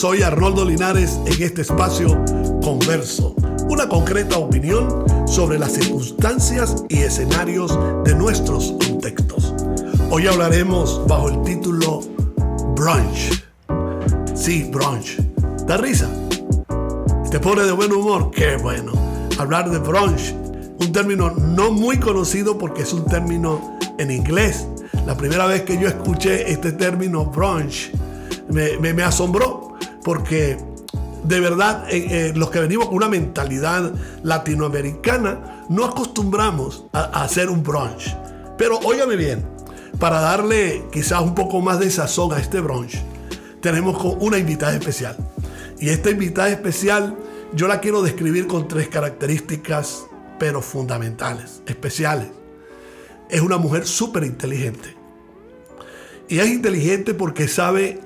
Soy Arnoldo Linares en este espacio Converso, una concreta opinión sobre las circunstancias y escenarios de nuestros contextos. Hoy hablaremos bajo el título Brunch. Sí, brunch. ¿Da risa? ¿Te pone de buen humor? Qué bueno. Hablar de brunch, un término no muy conocido porque es un término en inglés. La primera vez que yo escuché este término brunch me, asombró porque de verdad eh, eh, los que venimos con una mentalidad latinoamericana no acostumbramos a, hacer un brunch. Pero óigame bien, para darle quizás un poco más de sazón a este brunch, tenemos una invitada especial. Y esta invitada especial yo la quiero describir con tres características, pero fundamentales, especiales. Es una mujer súper inteligente. Y es inteligente porque sabe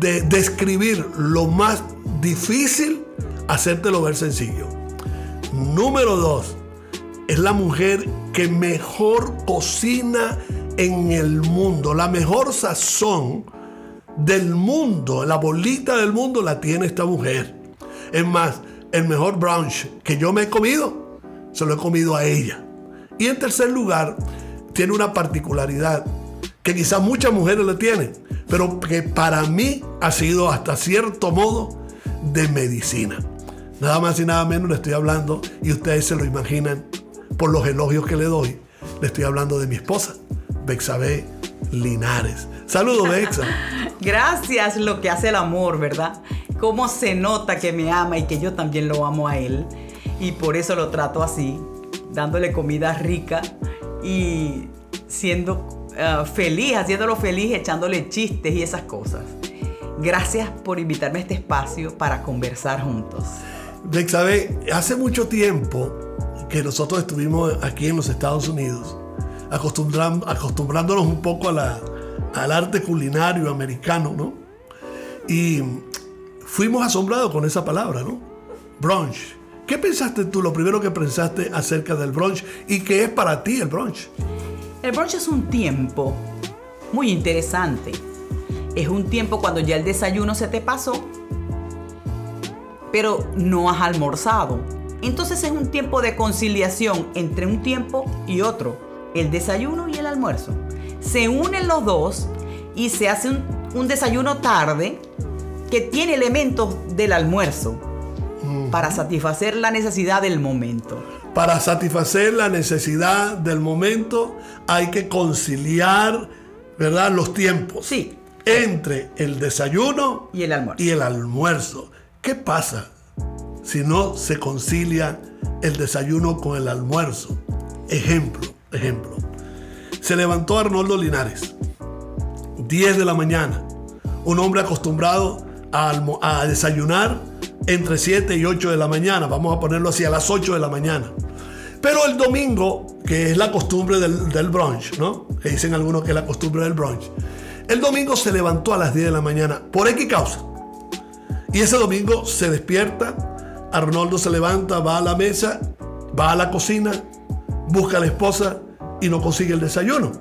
de describir lo más difícil, hacértelo ver sencillo. Número dos, es la mujer que mejor cocina en el mundo. La mejor sazón del mundo, la bolita del mundo la tiene esta mujer. Es más, el mejor brunch que yo me he comido, se lo he comido a ella. Y en tercer lugar, tiene una particularidad que quizás muchas mujeres le tienen, pero que para mí ha sido hasta cierto modo de medicina. Nada más y nada menos le estoy hablando, y ustedes se lo imaginan por los elogios que le doy, le estoy hablando de mi esposa, Bexabé Linares. Saludos, Bexa. Gracias, lo que hace el amor, ¿verdad? Cómo se nota que me ama y que yo también lo amo a él. Y por eso lo trato así, dándole comida rica y siendo eh, feliz, haciéndolo feliz, echándole chistes y esas cosas. Gracias por invitarme a este espacio para conversar juntos. sabe, hace mucho tiempo que nosotros estuvimos aquí en los Estados Unidos, acostumbrándonos un poco a la, al arte culinario americano, ¿no? Y fuimos asombrados con esa palabra, ¿no? Brunch. ¿Qué pensaste tú, lo primero que pensaste acerca del brunch y qué es para ti el brunch? El brunch es un tiempo muy interesante. Es un tiempo cuando ya el desayuno se te pasó, pero no has almorzado. Entonces es un tiempo de conciliación entre un tiempo y otro, el desayuno y el almuerzo. Se unen los dos y se hace un, desayuno tarde que tiene elementos del almuerzo para satisfacer la necesidad del momento. Para satisfacer la necesidad del momento hay que conciliar, ¿verdad? Los tiempos. Sí. Entre el desayuno y el almuerzo. Y el almuerzo. ¿Qué pasa si no se concilia el desayuno con el almuerzo? Ejemplo, ejemplo. Se levantó Arnoldo Linares, 10 de la mañana, un hombre acostumbrado a, a desayunar entre 7 y 8 de la mañana, vamos a ponerlo así, a las 8 de la mañana. Pero el domingo, que es la costumbre del, brunch, ¿no? Que dicen algunos que es la costumbre del brunch. El domingo se levantó a las 10 de la mañana, por X causa. Y ese domingo se despierta, Arnoldo se levanta, va a la mesa, va a la cocina, busca a la esposa y no consigue el desayuno.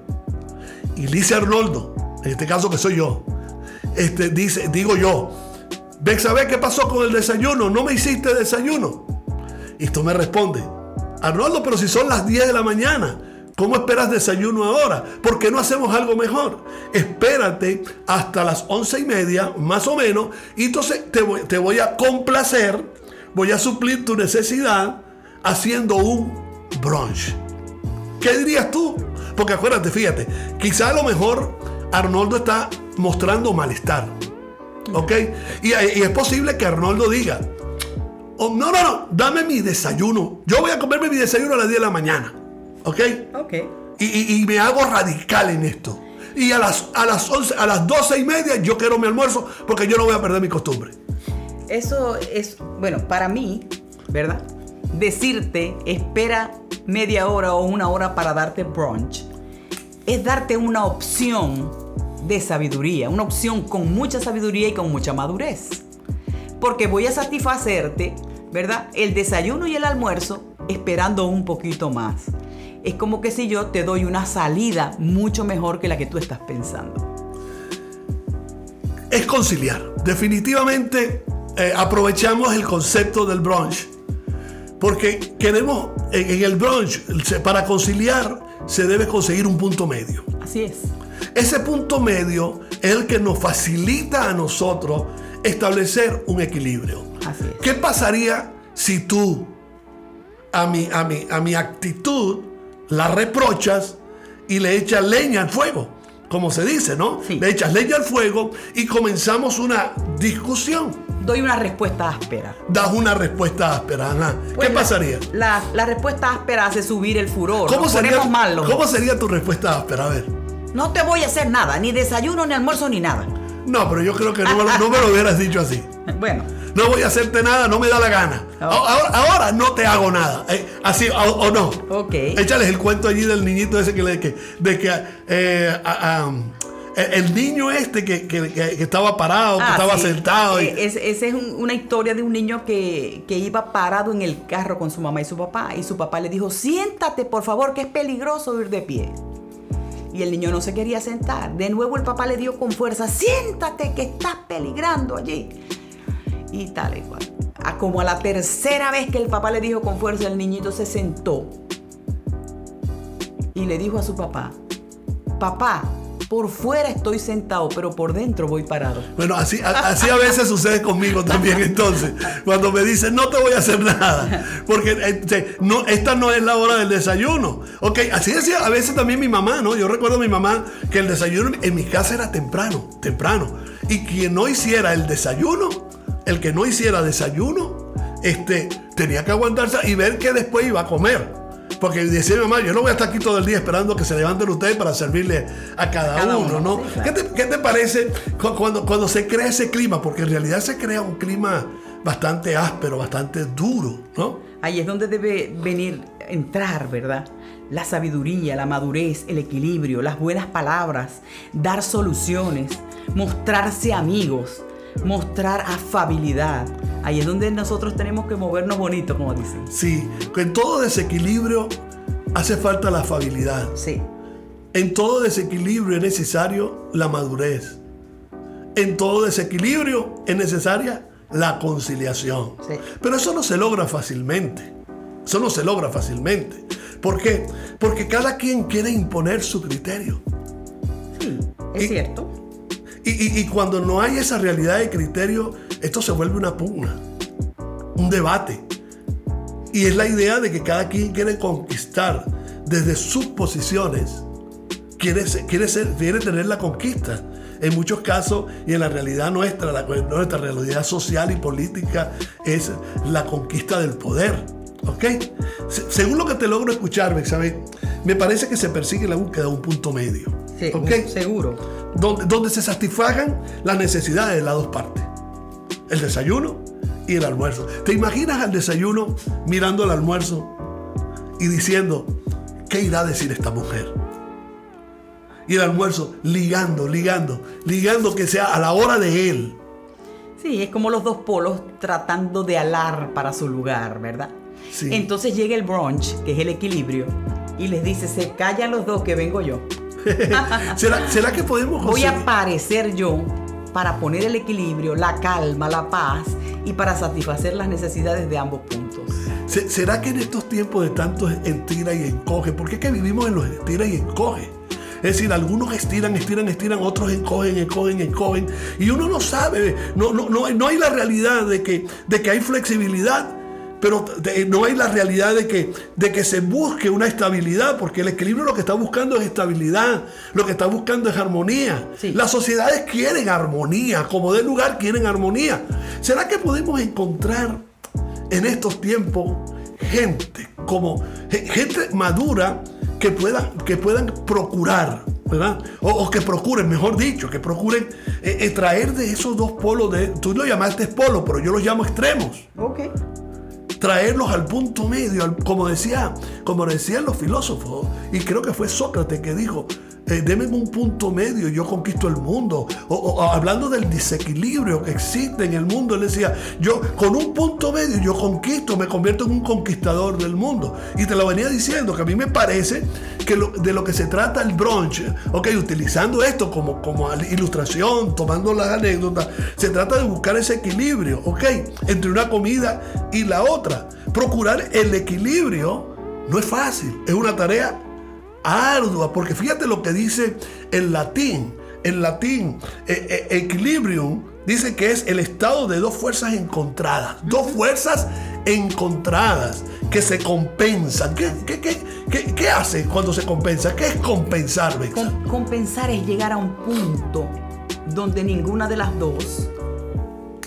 Y dice Arnoldo, en este caso que soy yo, este, dice, digo yo, ¿sabes qué pasó con el desayuno? No me hiciste desayuno. Y tú me responde, Arnoldo, pero si son las 10 de la mañana, ¿cómo esperas desayuno ahora? ¿Por qué no hacemos algo mejor? Espérate hasta las once y media, más o menos, y entonces te voy, te voy a complacer, voy a suplir tu necesidad haciendo un brunch. ¿Qué dirías tú? Porque acuérdate, fíjate, quizá a lo mejor Arnoldo está mostrando malestar. ¿Ok? Y, es posible que Arnoldo diga, oh, no, no, no, dame mi desayuno. Yo voy a comerme mi desayuno a las 10 de la mañana. ¿Ok? Ok. Y, me hago radical en esto. Y a las, a, las 11, a las 12 y media yo quiero mi almuerzo porque yo no voy a perder mi costumbre. Eso es, bueno, para mí, ¿verdad? Decirte, espera media hora o una hora para darte brunch, es darte una opción de sabiduría, una opción con mucha sabiduría y con mucha madurez. Porque voy a satisfacerte, ¿verdad? El desayuno y el almuerzo esperando un poquito más. Es como que si yo te doy una salida mucho mejor que la que tú estás pensando. es conciliar. Definitivamente eh, aprovechamos el concepto del brunch porque queremos en, el brunch, para conciliar, se debe conseguir un punto medio. Así es. Ese punto medio es el que nos facilita a nosotros establecer un equilibrio. Así es. ¿Qué pasaría si tú a mi, a mi, a mi actitud la reprochas y le echas leña al fuego? Como se dice, ¿no? Le echas leña al fuego y comenzamos una discusión doy una respuesta áspera. Das una respuesta áspera, Ana. ¿Qué pasaría? La, respuesta áspera hace subir el furor. ¿Cómo, sería, ¿Cómo sería tu respuesta áspera? A ver. No te voy a hacer nada, ni desayuno, ni almuerzo, ni nada. No, pero yo creo que no, me lo hubieras dicho así. Bueno. No voy a hacerte nada, no me da la gana. Ahora, no te hago nada. Eh, así o, no. Ok. Échales el cuento allí del niñito ese que le que, de que eh, el niño este que, estaba parado, que ah, estaba sentado. Esa es, una historia de un niño que, iba parado en el carro con su mamá y su papá. Y su papá le dijo, siéntate por favor, que es peligroso ir de pie. Y el niño no se quería sentar. De nuevo el papá le dio con fuerza, siéntate que estás peligrando allí. Y tal y cual. Como a la tercera vez que el papá le dijo con fuerza, el niñito se sentó. Y le dijo a su papá, papá, por fuera estoy sentado, pero por dentro voy parado. Bueno, así, así a veces sucede conmigo también. Entonces, cuando me dicen, no te voy a hacer nada, porque este, no, esta no es la hora del desayuno. Ok, así decía a veces también mi mamá, ¿no? Yo recuerdo a mi mamá que el desayuno en mi casa era temprano, temprano. Y quien no hiciera el desayuno, el que no hiciera desayuno, este, tenía que aguantarse y ver que después iba a comer. Porque decía mi mamá, yo no voy a estar aquí todo el día esperando que se levanten ustedes para servirle a cada, uno, ¿no? ¿Qué, te, parece cuando, cuando se crea ese clima? Porque en realidad se crea un clima bastante áspero, bastante duro, ¿no? Ahí es donde debe venir, entrar, ¿verdad? La sabiduría, la madurez, el equilibrio, las buenas palabras, dar soluciones, mostrarse amigos, mostrar afabilidad. Ahí es donde nosotros tenemos que movernos bonito, como dicen. Sí, en todo desequilibrio hace falta la afabilidad. Sí. En todo desequilibrio es necesario la madurez. En todo desequilibrio es necesaria la conciliación. Sí. Pero eso no se logra fácilmente. Eso no se logra fácilmente. ¿Por qué? Porque cada quien quiere imponer su criterio. Sí, es cierto. Y, cuando no hay esa realidad de criterio, esto se vuelve una pugna, un debate. Y es la idea de que cada quien quiere conquistar desde sus posiciones, quiere, quiere, ser, quiere tener la conquista. En muchos casos, y en la realidad nuestra, la, nuestra realidad social y política es la conquista del poder. ¿Ok? según lo que te logro escuchar, ¿sabes? me parece que se persigue la búsqueda de un punto medio. Sí, seguro. Donde, donde se satisfagan las necesidades de las dos partes. El desayuno y el almuerzo. ¿Te imaginas al desayuno mirando el almuerzo y diciendo, ¿qué irá a decir esta mujer? Y el almuerzo ligando, ligando, ligando que sea a la hora de él. Sí, es como los dos polos tratando de alar para su lugar, ¿verdad? Sí. Entonces llega el brunch, que es el equilibrio, y les dice, se callan los dos que vengo yo. ¿Será, que podemos... Voy a aparecer yo para poner el equilibrio, la calma, la paz y para satisfacer las necesidades de ambos puntos. ¿Será que en estos tiempos de tanto estira y encoge, porque es que vivimos en los estira y encoge? Es decir, algunos estiran, estiran, estiran, otros encogen, encogen, encogen. Y uno no sabe, no, no, no, no hay la realidad de que, de que hay flexibilidad pero no hay la realidad de que, de que se busque una estabilidad, porque el equilibrio lo que está buscando es estabilidad, lo que está buscando es armonía. Las sociedades quieren armonía, como de lugar quieren armonía. ¿Será que podemos encontrar en estos tiempos gente como gente madura que puedan, que puedan procurar ¿verdad? O, que procuren, mejor dicho, que procuren eh, eh, traer de esos dos polos, de, tú lo llamaste polo, pero yo los llamo extremos. Ok traerlos al punto medio, como, decía, como decían los filósofos, y creo que fue Sócrates que dijo, eh, deme un punto medio yo conquisto el mundo. O, hablando del desequilibrio que existe en el mundo, él decía, yo con un punto medio yo conquisto, me convierto en un conquistador del mundo. Y te lo venía diciendo, que a mí me parece que de lo que se trata el brunch, ok, utilizando esto como, como ilustración, tomando las anécdotas, se trata de buscar ese equilibrio, ok, entre una comida y la otra. Procurar el equilibrio no es fácil, es una tarea ardua, porque fíjate lo que dice el latín. El latín, eh, eh, equilibrium, dice que es el estado de dos fuerzas encontradas. Dos fuerzas encontradas que se compensan. ¿Qué, qué, hace cuando se compensa? ¿Qué es compensar, compensar es llegar a un punto donde ninguna de las dos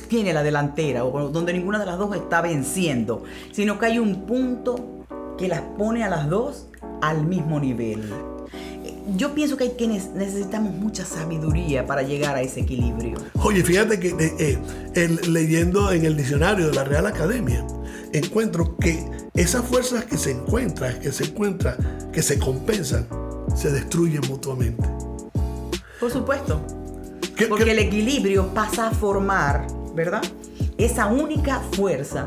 tiene la delantera o donde ninguna de las dos está venciendo, sino que hay un punto que las pone a las dos al mismo nivel. Yo pienso que, hay que necesitamos mucha sabiduría para llegar a ese equilibrio. Oye, fíjate que eh, eh, leyendo en el diccionario de la Real Academia, encuentro que esas fuerzas que se encuentran, que se encuentran, que se compensan, se destruyen mutuamente. Por supuesto. Porque el equilibrio pasa a formar, ¿verdad? Esa única fuerza.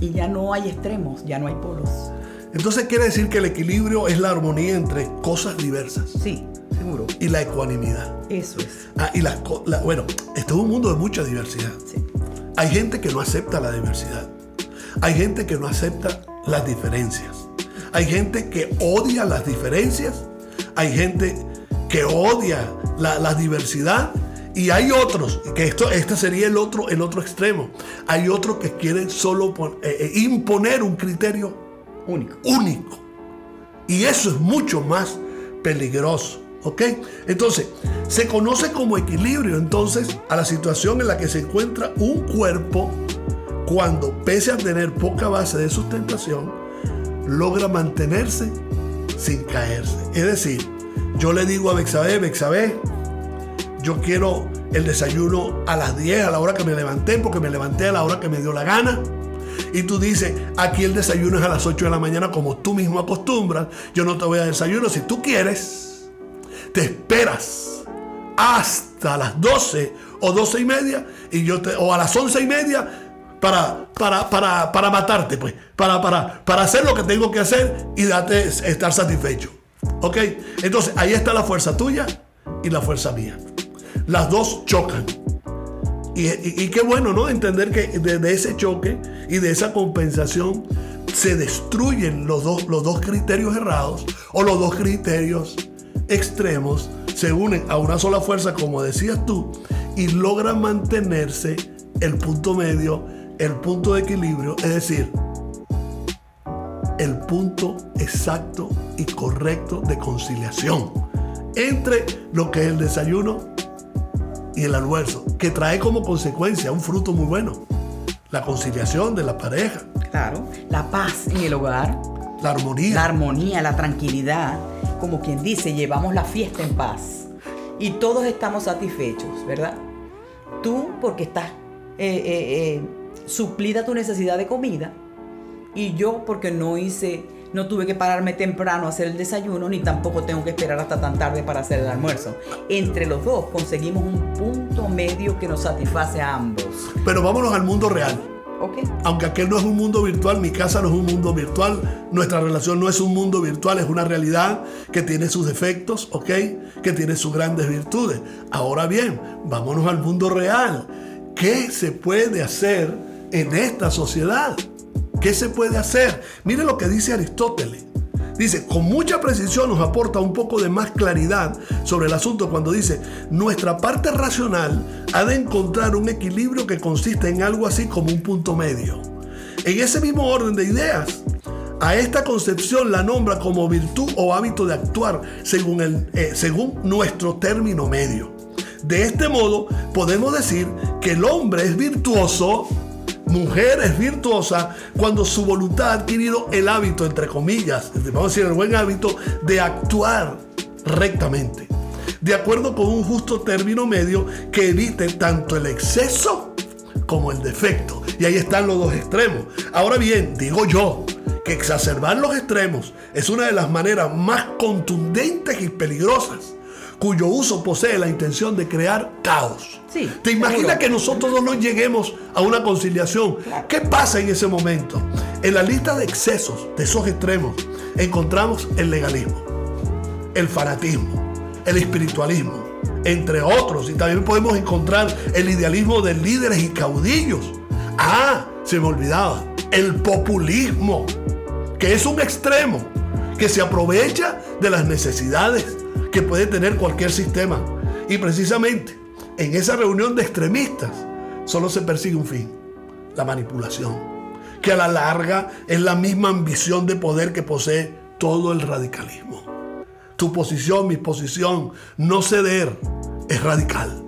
Y ya no hay extremos, ya no hay polos. Entonces quiere decir que el equilibrio es la armonía entre cosas diversas. Sí, seguro. Y la ecuanimidad. Eso es. Ah, y la, bueno, esto es un mundo de mucha diversidad. Sí. Hay gente que no acepta la diversidad. Hay gente que no acepta las diferencias. Hay gente que odia las diferencias. Hay gente que odia la, diversidad. Y hay otros, que esto, este sería el otro, el otro extremo. Hay otros que quieren solo eh, eh, imponer un criterio Único. Único. Y eso es mucho más peligroso. ¿Ok? Entonces, se conoce como equilibrio entonces a la situación en la que se encuentra un cuerpo cuando, pese a tener poca base de sustentación, logra mantenerse sin caerse. Es decir, yo le digo a Bexabé, Bexabé, yo quiero el desayuno a las 10, a la hora que me levanté, porque me levanté a la hora que me dio la gana y tú dices, aquí el desayuno es a las 8 de la mañana como tú mismo acostumbras, yo no te voy a desayuno, si tú quieres, te esperas hasta las 12 o 12 y media y yo o a las 11 y media para, para, para, para matarte, pues, para, para, para hacer lo que tengo que hacer y date estar satisfecho. ¿Ok? Entonces ahí está la fuerza tuya y la fuerza mía. Las dos chocan. Y, qué bueno, ¿no? Entender que de, ese choque y de esa compensación se destruyen los dos, los dos criterios errados o los dos criterios extremos, se unen a una sola fuerza, como decías tú, y logran mantenerse el punto medio, el punto de equilibrio, es decir, el punto exacto y correcto de conciliación entre lo que es el desayuno y el almuerzo, que trae como consecuencia un fruto muy bueno. La conciliación de la pareja. Claro, la paz en el hogar. La armonía. La armonía, la tranquilidad. Como quien dice, llevamos la fiesta en paz. Y todos estamos satisfechos, ¿verdad? Tú porque estás eh, eh, eh, suplida tu necesidad de comida. Y yo porque no hice no tuve que pararme temprano a hacer el desayuno, ni tampoco tengo que esperar hasta tan tarde para hacer el almuerzo. Entre los dos conseguimos un punto medio que nos satisface a ambos. Pero vámonos al mundo real. Okay. Aunque aquel no es un mundo virtual, mi casa no es un mundo virtual, nuestra relación no es un mundo virtual, es una realidad que tiene sus defectos, ¿ok? Que tiene sus grandes virtudes. Ahora bien, vámonos al mundo real. ¿Qué se puede hacer en esta sociedad? ¿Qué se puede hacer? Mire lo que dice Aristóteles. Dice, con mucha precisión nos aporta un poco de más claridad sobre el asunto cuando dice, nuestra parte racional ha de encontrar un equilibrio que consiste en algo así como un punto medio. En ese mismo orden de ideas, a esta concepción la nombra como virtud o hábito de actuar según, el, eh, según nuestro término medio. De este modo, podemos decir que el hombre es virtuoso mujer es virtuosa cuando su voluntad ha adquirido el hábito, entre comillas, vamos a decir el buen hábito de actuar rectamente, de acuerdo con un justo término medio que evite tanto el exceso como el defecto. Y ahí están los dos extremos. Ahora bien, digo yo, que exacerbar los extremos es una de las maneras más contundentes y peligrosas cuyo uso posee la intención de crear caos. Sí, ¿Te imaginas seguro. que nosotros no lleguemos a una conciliación? ¿Qué pasa en ese momento? En la lista de excesos de esos extremos encontramos el legalismo, el fanatismo, el espiritualismo, entre otros. Y también podemos encontrar el idealismo de líderes y caudillos. Ah, se me olvidaba, el populismo, que es un extremo que se aprovecha de las necesidades que puede tener cualquier sistema. Y precisamente en esa reunión de extremistas solo se persigue un fin, la manipulación, que a la larga es la misma ambición de poder que posee todo el radicalismo. Tu posición, mi posición, no ceder es radical.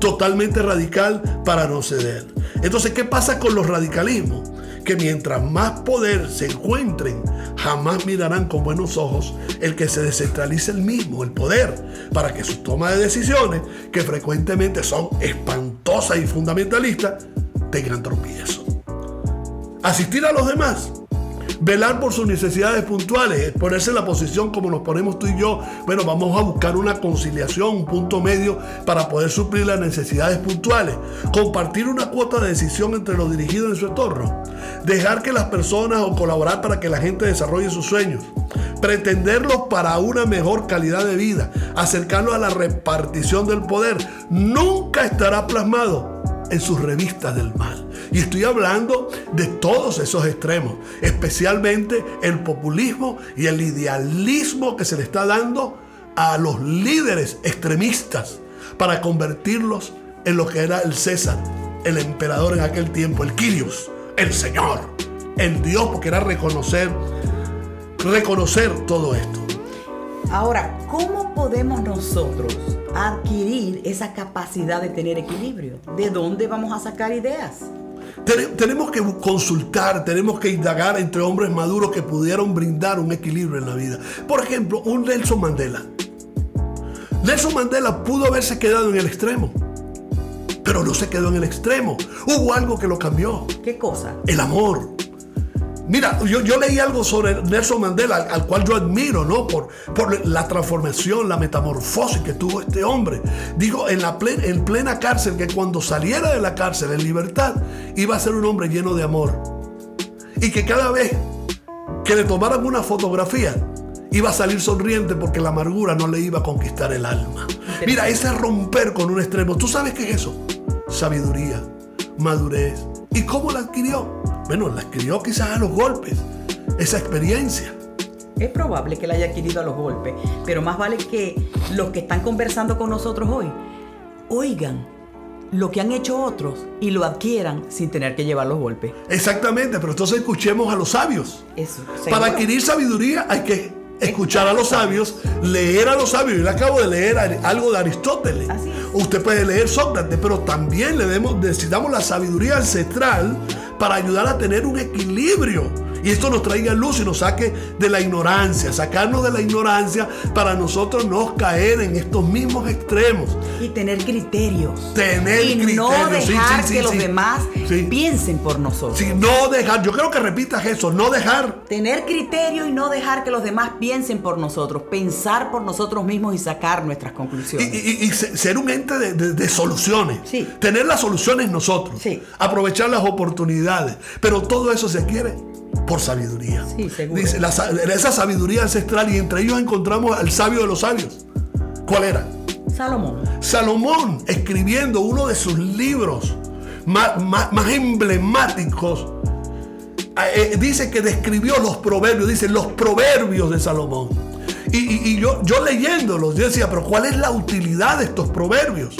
Totalmente radical para no ceder. Entonces, ¿qué pasa con los radicalismos? Que mientras más poder se encuentren, jamás mirarán con buenos ojos el que se descentralice el mismo, el poder, para que sus tomas de decisiones, que frecuentemente son espantosas y fundamentalistas, tengan tropiezo. Asistir a los demás velar por sus necesidades puntuales, ponerse en la posición como nos ponemos tú y yo. Bueno, vamos a buscar una conciliación, un punto medio para poder suplir las necesidades puntuales. Compartir una cuota de decisión entre los dirigidos en su entorno. Dejar que las personas o colaborar para que la gente desarrolle sus sueños. Pretenderlos para una mejor calidad de vida. Acercarlos a la repartición del poder. Nunca estará plasmado en sus revistas del mal. Y estoy hablando de todos esos extremos, especialmente el populismo y el idealismo que se le está dando a los líderes extremistas para convertirlos en lo que era el César, el emperador en aquel tiempo, el Quirios, el Señor, el Dios, porque era reconocer, reconocer todo esto. Ahora, ¿cómo podemos nosotros adquirir esa capacidad de tener equilibrio? ¿De dónde vamos a sacar ideas? Ten- Tenemos que consultar, tenemos que indagar entre hombres maduros que pudieron brindar un equilibrio en la vida. Por ejemplo, un Nelson Mandela. Nelson Mandela pudo haberse quedado en el extremo, pero no se quedó en el extremo. Hubo algo que lo cambió, ¿Qué cosa? el amor. Mira, yo, yo leí algo sobre Nelson Mandela, al, al cual yo admiro, ¿no? Por, por la transformación, la metamorfosis que tuvo este hombre. Digo, en, la plen- en plena cárcel, que cuando saliera de la cárcel en libertad, iba a ser un hombre lleno de amor. Y que cada vez que le tomaran una fotografía, iba a salir sonriente porque la amargura no le iba a conquistar el alma. Mira, ese romper con un extremo, ¿tú sabes qué es eso? Sabiduría, madurez. ¿Y cómo la adquirió? Bueno, la adquirió quizás a los golpes, esa experiencia. Es probable que la haya adquirido a los golpes, pero más vale que los que están conversando con nosotros hoy oigan lo que han hecho otros y lo adquieran sin tener que llevar los golpes. Exactamente, pero entonces escuchemos a los sabios. Eso. Para adquirir sabiduría hay que escuchar a los sabios, leer a los sabios. Yo le acabo de leer algo de Aristóteles. Usted puede leer Sócrates, pero también le demos- necesitamos la sabiduría ancestral para ayudar a tener un equilibrio. Y esto nos traiga luz y nos saque de la ignorancia, sacarnos de la ignorancia para nosotros no caer en estos mismos extremos. Y tener criterios. Tener y no criterios, dejar sí, sí, que los demás piensen por nosotros. No dejar, yo creo que repitas eso, no dejar Tener criterio y no dejar que los demás piensen por nosotros. Pensar por nosotros mismos y sacar nuestras conclusiones. y- y se- ser un ente de, de- de soluciones. Tener las soluciones nosotros. Aprovechar las oportunidades. Pero todo eso se adquiere por sabiduría. Sí, seguro. Dice, la sa- esa sabiduría ancestral y entre ellos encontramos al sabio de los sabios. ¿Cuál era? Salomón. Salomón escribiendo uno de sus libros más, más- más emblemáticos. eh, dice que describió los proverbios, dice los proverbios de Salomón. Y, y- y yo, yo leyéndolos, yo decía, pero ¿cuál es la utilidad de estos proverbios?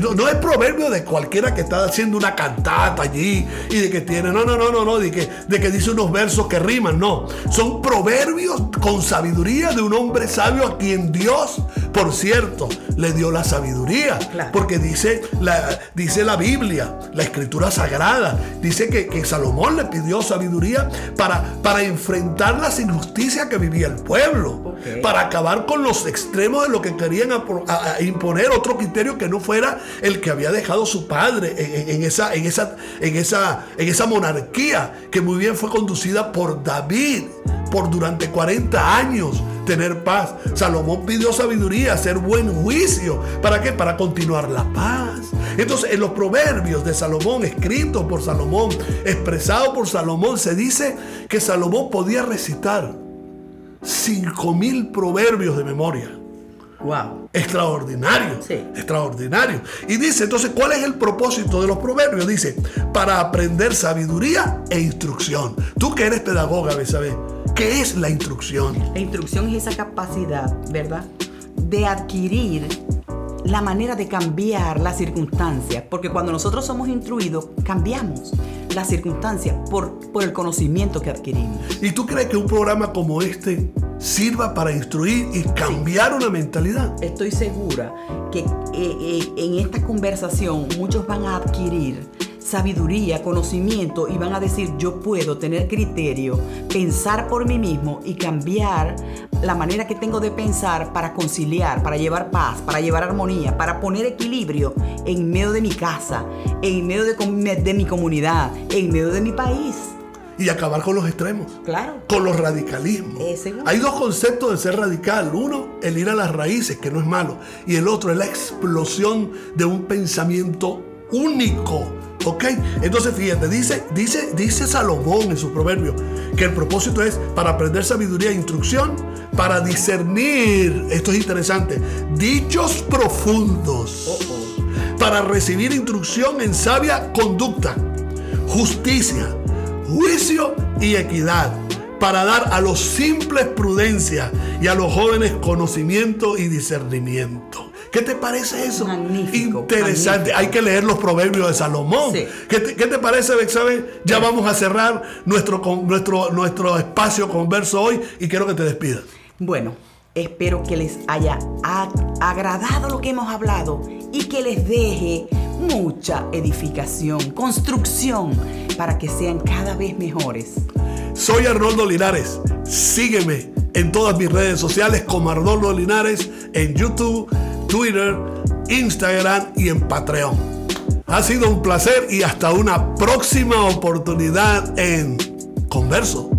No, no es proverbio de cualquiera que está haciendo una cantata allí y de que tiene, no, no, no, no, no, de que, de que dice unos versos que riman, no. Son proverbios con sabiduría de un hombre sabio a quien Dios, por cierto, le dio la sabiduría. Claro. Porque dice la, dice la Biblia, la escritura sagrada, dice que, que Salomón le pidió sabiduría para, para enfrentar las injusticias que vivía el pueblo, para acabar con los extremos de lo que querían apro- a- a imponer otro criterio que no fuera el que había dejado su padre en, en- en esa, en, esa, en, esa, en esa monarquía que muy bien fue conducida por David por durante 40 años tener paz. Salomón pidió sabiduría, hacer buen juicio. ¿Para qué? Para continuar la paz. Entonces, en los proverbios de Salomón, escritos por Salomón, expresado por Salomón, se dice que Salomón podía recitar cinco mil proverbios de memoria. Wow. Extraordinario. Sí. Extraordinario. Y dice, entonces, ¿cuál es el propósito de los proverbios? Dice, para aprender sabiduría e instrucción. Tú que eres pedagoga, Besabé, ¿qué es la instrucción? La instrucción es esa capacidad, ¿verdad? De adquirir la manera de cambiar las circunstancias. Porque cuando nosotros somos instruidos, cambiamos las circunstancias por, por el conocimiento que adquirimos. ¿Y tú crees que un programa como este sirva para instruir y cambiar una mentalidad? Estoy segura que eh, eh, en esta conversación muchos van a adquirir sabiduría, conocimiento y van a decir yo puedo tener criterio, pensar por mí mismo y cambiar la manera que tengo de pensar para conciliar, para llevar paz, para llevar armonía, para poner equilibrio en medio de mi casa, en medio de, mi comunidad, en medio de mi país. Y acabar con los extremos. Claro. con los radicalismos. Hay dos conceptos de ser radical. Uno, el ir a las raíces, que no es malo. Y el otro es la explosión de un pensamiento único. ¿Ok? Entonces fíjate, dice, dice, dice Salomón en su proverbio que el propósito es para aprender sabiduría e instrucción, para discernir, esto es interesante, dichos profundos, para recibir instrucción en sabia conducta, justicia, juicio y equidad, para dar a los simples prudencia y a los jóvenes conocimiento y discernimiento. ¿Qué te parece eso? Magnífico, Interesante. magnífico. Hay que leer los proverbios de Salomón. Sí. ¿Qué, te, qué te parece, Bexabe? Ya vamos a cerrar nuestro, nuestro, nuestro espacio converso hoy y quiero que te despidas. Bueno, espero que les haya agradado lo que hemos hablado y que les deje mucha edificación, construcción, para que sean cada vez mejores. Soy Arnoldo Linares. Sígueme en todas mis redes sociales como Arnoldo Linares en YouTube, Twitter, Instagram y en Patreon. Ha sido un placer y hasta una próxima oportunidad en Converso.